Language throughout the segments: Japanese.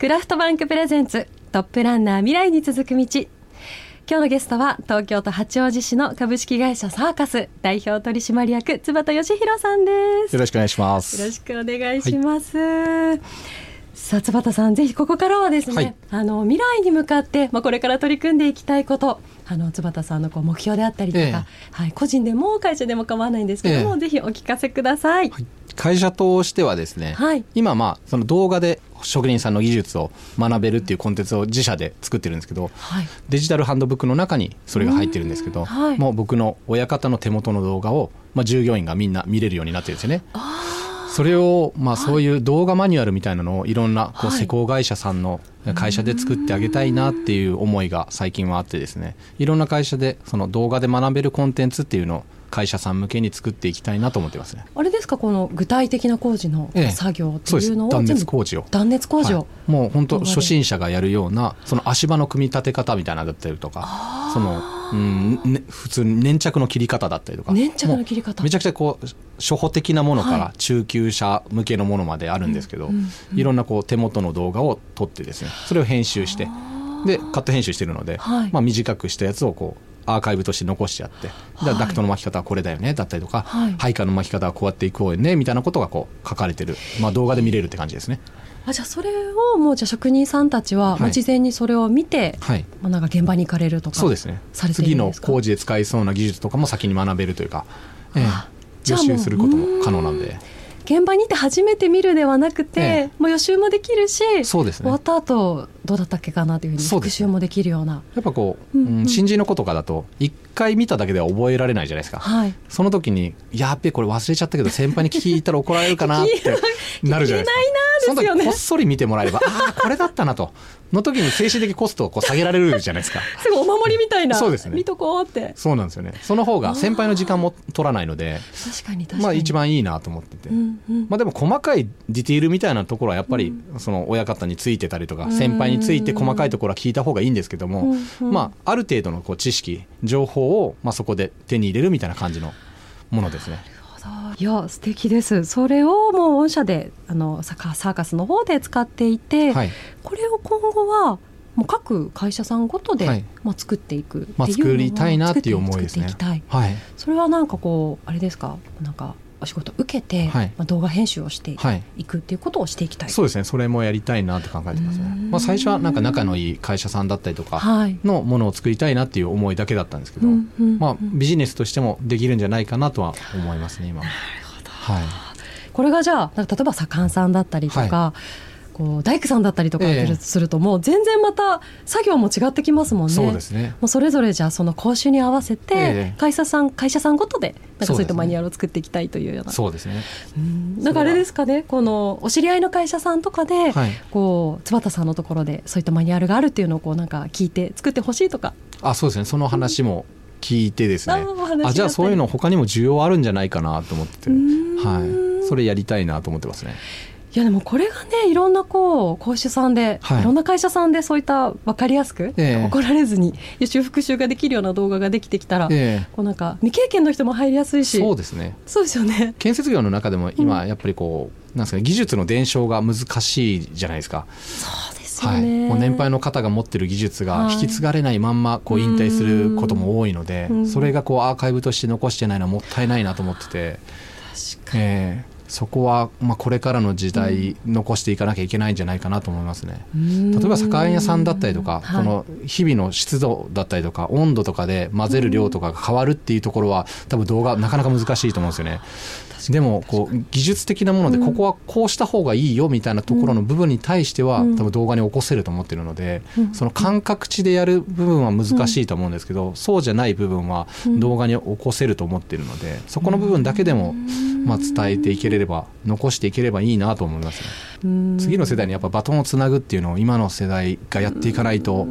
クラフトバンクプレゼンツトップランナー未来に続く道。今日のゲストは東京都八王子市の株式会社サーカス代表取締役津畑義弘さんです。よろしくお願いします。よろしくお願いします、はいさあ津畑さんぜひここからはですね、はい、あの未来に向かって、まあ、これから取り組んでいきたいことあの津畑さんのこう目標であったりとか、えー、はい、個人でも会社でも構わないんですけども、えー、ぜひお聞かせください、はい、会社としてはですね、はい、今まあその動画で職人さんの技術を学べるっていうコンテンツを自社で作ってるんですけど、はい、デジタルハンドブックの中にそれが入ってるんですけど、はい、もう僕の親方の手元の動画を、まあ、従業員がみんな見れるようになってるんですよね。それを、まあ、そういう動画マニュアルみたいなのをいろんなこう施工会社さんの会社で作ってあげたいなっていう思いが最近はあってですね。いろんな会社でその動画で学べるコンテンツっていうのを会社さん向けに作っていきたいなと思ってますね。あれですかこの具体的な工事の作業っていうのを、ええ、断熱工事を。断熱工事を、はい、もう本当初心者がやるようなその足場の組み立て方みたいなだったりとかその、うんね、普通に粘着の切り方だったりとか。粘着の切り方。めちゃくちゃこう初歩的なものから中級者向けのものまであるんですけど、はいいろんなこう手元の動画を撮ってですねそれを編集してでカット編集してるので、はい、まあ、短くしたやつをこうアーカイブとして残してあって、はい、ダクトの巻き方はこれだよねだったりとか、はい、配下の巻き方はこうやっていこうよねみたいなことがこう書かれてる、まあ、動画で見れるって感じですね。あじゃあそれをもうじゃ職人さんたちは、まあ、事前にそれを見て、はい、まあ、なんか現場に行かれるとかそうですね。次の工事で使いそうな技術とかも先に学べるというか、ええ、予習することも可能なんで。現場にて初めて見るではなくて、ええ、もう予習もできるしそうです、ね、終わった後どうだったっけかなというふうに復習もできるような、ね、やっぱこう、うんうん、新人の子とかだと一回見ただけでは覚えられないじゃないですか、はい、その時にやっべこれ忘れちゃったけど先輩に聞いたら怒られるかなって なるじゃないですかその時こっそり見てもらえれば ああこれだったなと。の時に精神的コストをこう下げられるじゃないですか。すぐお守りみたいなそうですね。見とこうって。そうなんですよね。その方が先輩の時間も取らないので確かに確かに。まあ一番いいなと思ってて、うんうん、まあでも細かいディティールみたいなところはやっぱりその親方についてたりとか先輩について細かいところは聞いた方がいいんですけども、うんうん、まあある程度のこう知識情報をまあそこで手に入れるみたいな感じのものですね。いや素敵です。それをもう御社であのサーカスの方で使っていて、はい、これを今後はもう各会社さんごとで、はい、まあ、作っていくっていうまあ、作りたいなっていう思いですね。はい、それはなんかこうあれですか？なんかお仕事受けて、はい、まあ、動画編集をしていくっていうことをしていきたい、そうですね。それもやりたいなって考えてますね、まあ、最初はなんか仲のいい会社さんだったりとかのものを作りたいなっていう思いだけだったんですけど、まあ、ビジネスとしてもできるんじゃないかなとは思いますね今。なるほど、はい、これがじゃあ例えば左官さんだったりとか、はいこう大工さんだったりとかすると、もう全然また作業も違ってきますもんね。そうですね。もうそれぞれじゃあその講習に合わせて会社さん、会社さんごとでなんかそういったマニュアルを作っていきたいというような。そうですね。なんかあれですかねこのお知り合いの会社さんとかで、はい、こう津畑さんのところでそういったマニュアルがあるっていうのをこうなんか聞いて作ってほしいとか。あそうですね。その話も、聞いてですね。あじゃあそういうの他にも需要あるんじゃないかなと思ってはい、それやりたいなと思ってますね。いやでもこれがねいろんなこう講師さんで、はい、いろんな会社さんでそういった分かりやすく、えー、怒られずに予習復習ができるような動画ができてきたら、えー、こうなんか未経験の人も入りやすいし。そうですね。そうですよね。建設業の中でも今やっぱりこう、うん、なんですかね技術の伝承が難しいじゃないですか。そうですよね、はい、もう年配の方が持ってる技術が引き継がれないまんまこう引退することも多いので、はい、それがこうアーカイブとして残してないのはもったいないなと思ってて。確かに、えーそこは、まあ、これからの時代残していかなきゃいけないんじゃないかなと思いますね。例えば酒屋さんだったりとか、この日々の湿度だったりとか温度とかで混ぜる量とかが変わるっていうところは多分動画なかなか難しいと思うんですよね。でもこう技術的なものでここはこうした方がいいよみたいなところの部分に対しては多分動画に起こせると思ってるのでその感覚値でやる部分は難しいと思うんですけどそうじゃない部分は動画に起こせると思ってるのでそこの部分だけでもまあ伝えていければ残していければいいなと思いますね。次の世代にやっぱバトンをつなぐっていうのを今の世代がやっていかないと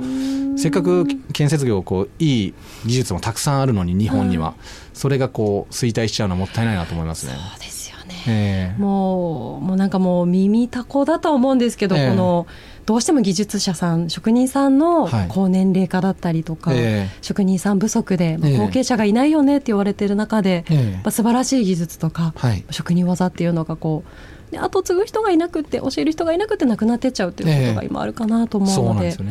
せっかく建設業こういい技術もたくさんあるのに日本には、それがこう衰退しちゃうのはもったいないなと思いますね。そうですよね、えー、もうもうなんかもう耳たこだと思うんですけど、えー、このどうしても技術者さん職人さんの高年齢化だったりとか、はい、職人さん不足で、まあ、後継者がいないよねって言われてる中で、えー、まあ、素晴らしい技術とか、はい、職人技っていうのがこうで後継ぐ人がいなくて教える人がいなくて亡くなってっちゃうということが今あるかなと思うので、そう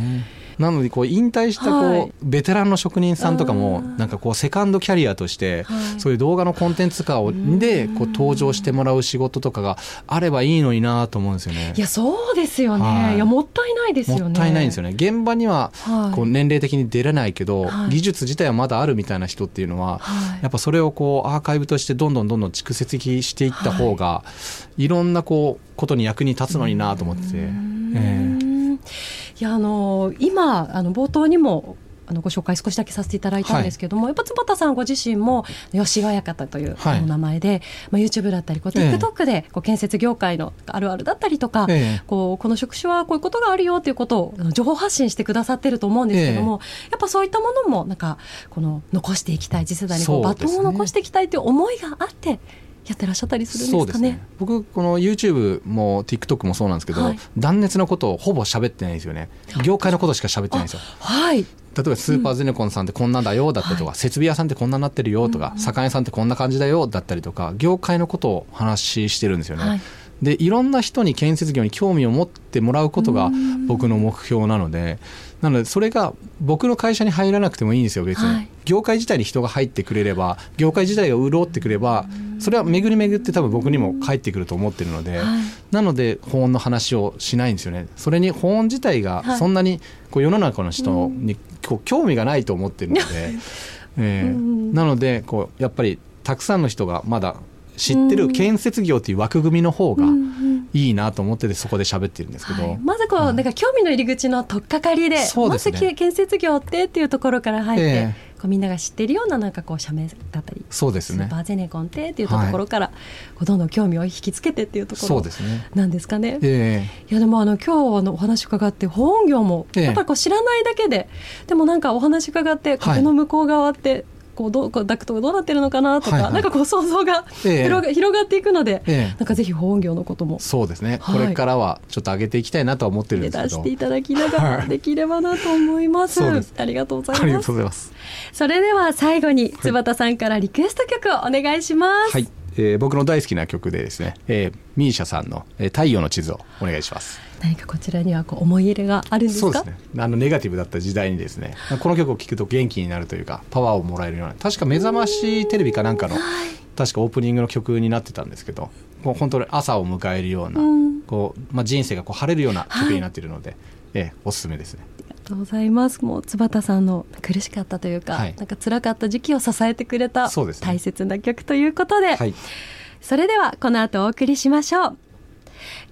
なのでこう引退したこう、はい、ベテランの職人さんとかもなんかこうセカンドキャリアとして、そういう動画のコンテンツ化でこう登場してもらう仕事とかがあればいいのになと思うんですよね。いやそうですよね、はい、いやもったいないですよね。もったいないんですよね。現場にはこう年齢的に出れないけど、はい、技術自体はまだあるみたいな人っていうのは、やっぱそれをこうアーカイブとしてどんどんどんどん蓄積していった方が、い、ろんなこうことに役に立つのになと思ってて。えーいやあの今あの冒頭にもあのご紹介少しだけさせていただいたんですけども、はい、やっぱ坪田さんご自身も吉川館というお名前で、はい、まあ、YouTube だったりこう TikTok でこう建設業界のあるあるだったりとか、ええ、こうこの職種はこういうことがあるよということを情報発信してくださってると思うんですけども、え、やっぱそういったものもなんかこの残していきたい次世代にこうバトンを残していきたいという思いがあって。やってらっしゃったりするんですかね？ね僕この YouTube も TikTok もそうなんですけど、はい、断熱のことをほぼ喋ってないんですよね。業界のことしか喋ってないんですよ。はい。例えばスーパーゼネコンさんってこんなんだよだったりとか、うん、設備屋さんってこんなになってるよとか、酒屋さんってこんな感じだよだったりとか業界のことを話してるんですよね。はい、でいろんな人に建設業に興味を持ってもらうことが僕の目標なので。なのでそれが僕の会社に入らなくてもいいんですよ別に、はい、業界自体に人が入ってくれれば業界自体が潤ってくればそれは巡り巡って多分僕にも返ってくると思ってるので、はい、なので保温の話をしないんですよね。それに保温自体がそんなにこう世の中の人にこう興味がないと思ってるので、えー、なのでこうやっぱりたくさんの人がまだ知ってる建設業っていう枠組みの方がいいなと思っててそこで喋ってるんですけど、はい、まずこう、なんか興味の入り口の取っかかりで、ね、まず建設業ってっていうところから入って、えー、こうみんなが知ってるようななんかこう社名だったりそうですね。スーパーゼネコンってっていうところから、はい、どんどん興味を引きつけてっていうところなんですかね。えー、いやでもあの今日のお話伺って本業もやっぱりこう知らないだけで、えー、でもなんかお話伺ってこの向こう側って、こうどうダクトがどうなってるのかなとか、はいはい、なんかこう想像が広が,、広がっていくので、えなんかぜひ保温業のことも。そうですね、はい、これからはちょっと上げていきたいなとは思ってるんですけど。出していただきながらできればなと思います、はい、ありがとうございます。ありがとうございます。それでは最後に津畑さんからリクエスト曲をお願いします、はいえー、僕の大好きな曲でですね、えー、ミーシャさんの、えー「太陽の地図」をお願いします。何かこちらにはこう思い入れがあるんですか？そうですね。あのネガティブだった時代にですねこの曲を聴くと元気になるというかパワーをもらえるような確か目覚ましテレビかなんかの、確かオープニングの曲になってたんですけどもう本当に朝を迎えるような、うん、こうまあ、人生がこう晴れるような曲になっているので、はい、えー、おすすめですね。とうございます。もう津畑さんの苦しかったというか、はい、なんか辛かった時期を支えてくれた大切な曲ということで、はい、それではこの後お送りしましょう。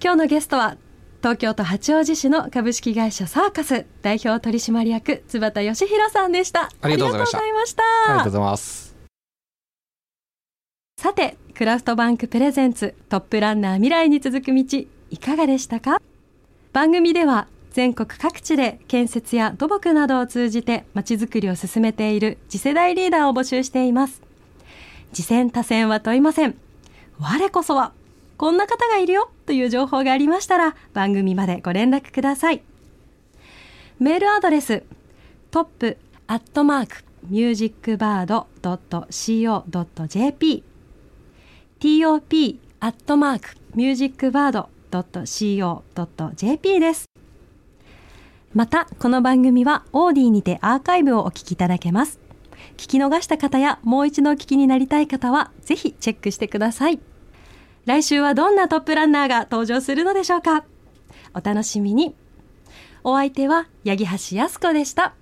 今日のゲストは東京都八王子市の株式会社サーカス代表取締役津畑義弘さんでした。ありがとうございました。ありがとうございます。さてクラフトバンクプレゼンツトップランナー未来に続く道いかがでしたか？番組では全国各地で建設や土木などを通じてまちづくりを進めている次世代リーダーを募集しています次戦多戦は問いません我こそはこんな方がいるよという情報がありましたら番組までご連絡ください。メールアドレストップアットマークミュージックバード .co.jp top アットマークミュージックバード .co.jp です。また、この番組はオーディにてアーカイブをお聞きいただけます。聞き逃した方やもう一度お聞きになりたい方は、ぜひチェックしてください。来週はどんなトップランナーが登場するのでしょうかお楽しみに。お相手は八木橋靖子でした。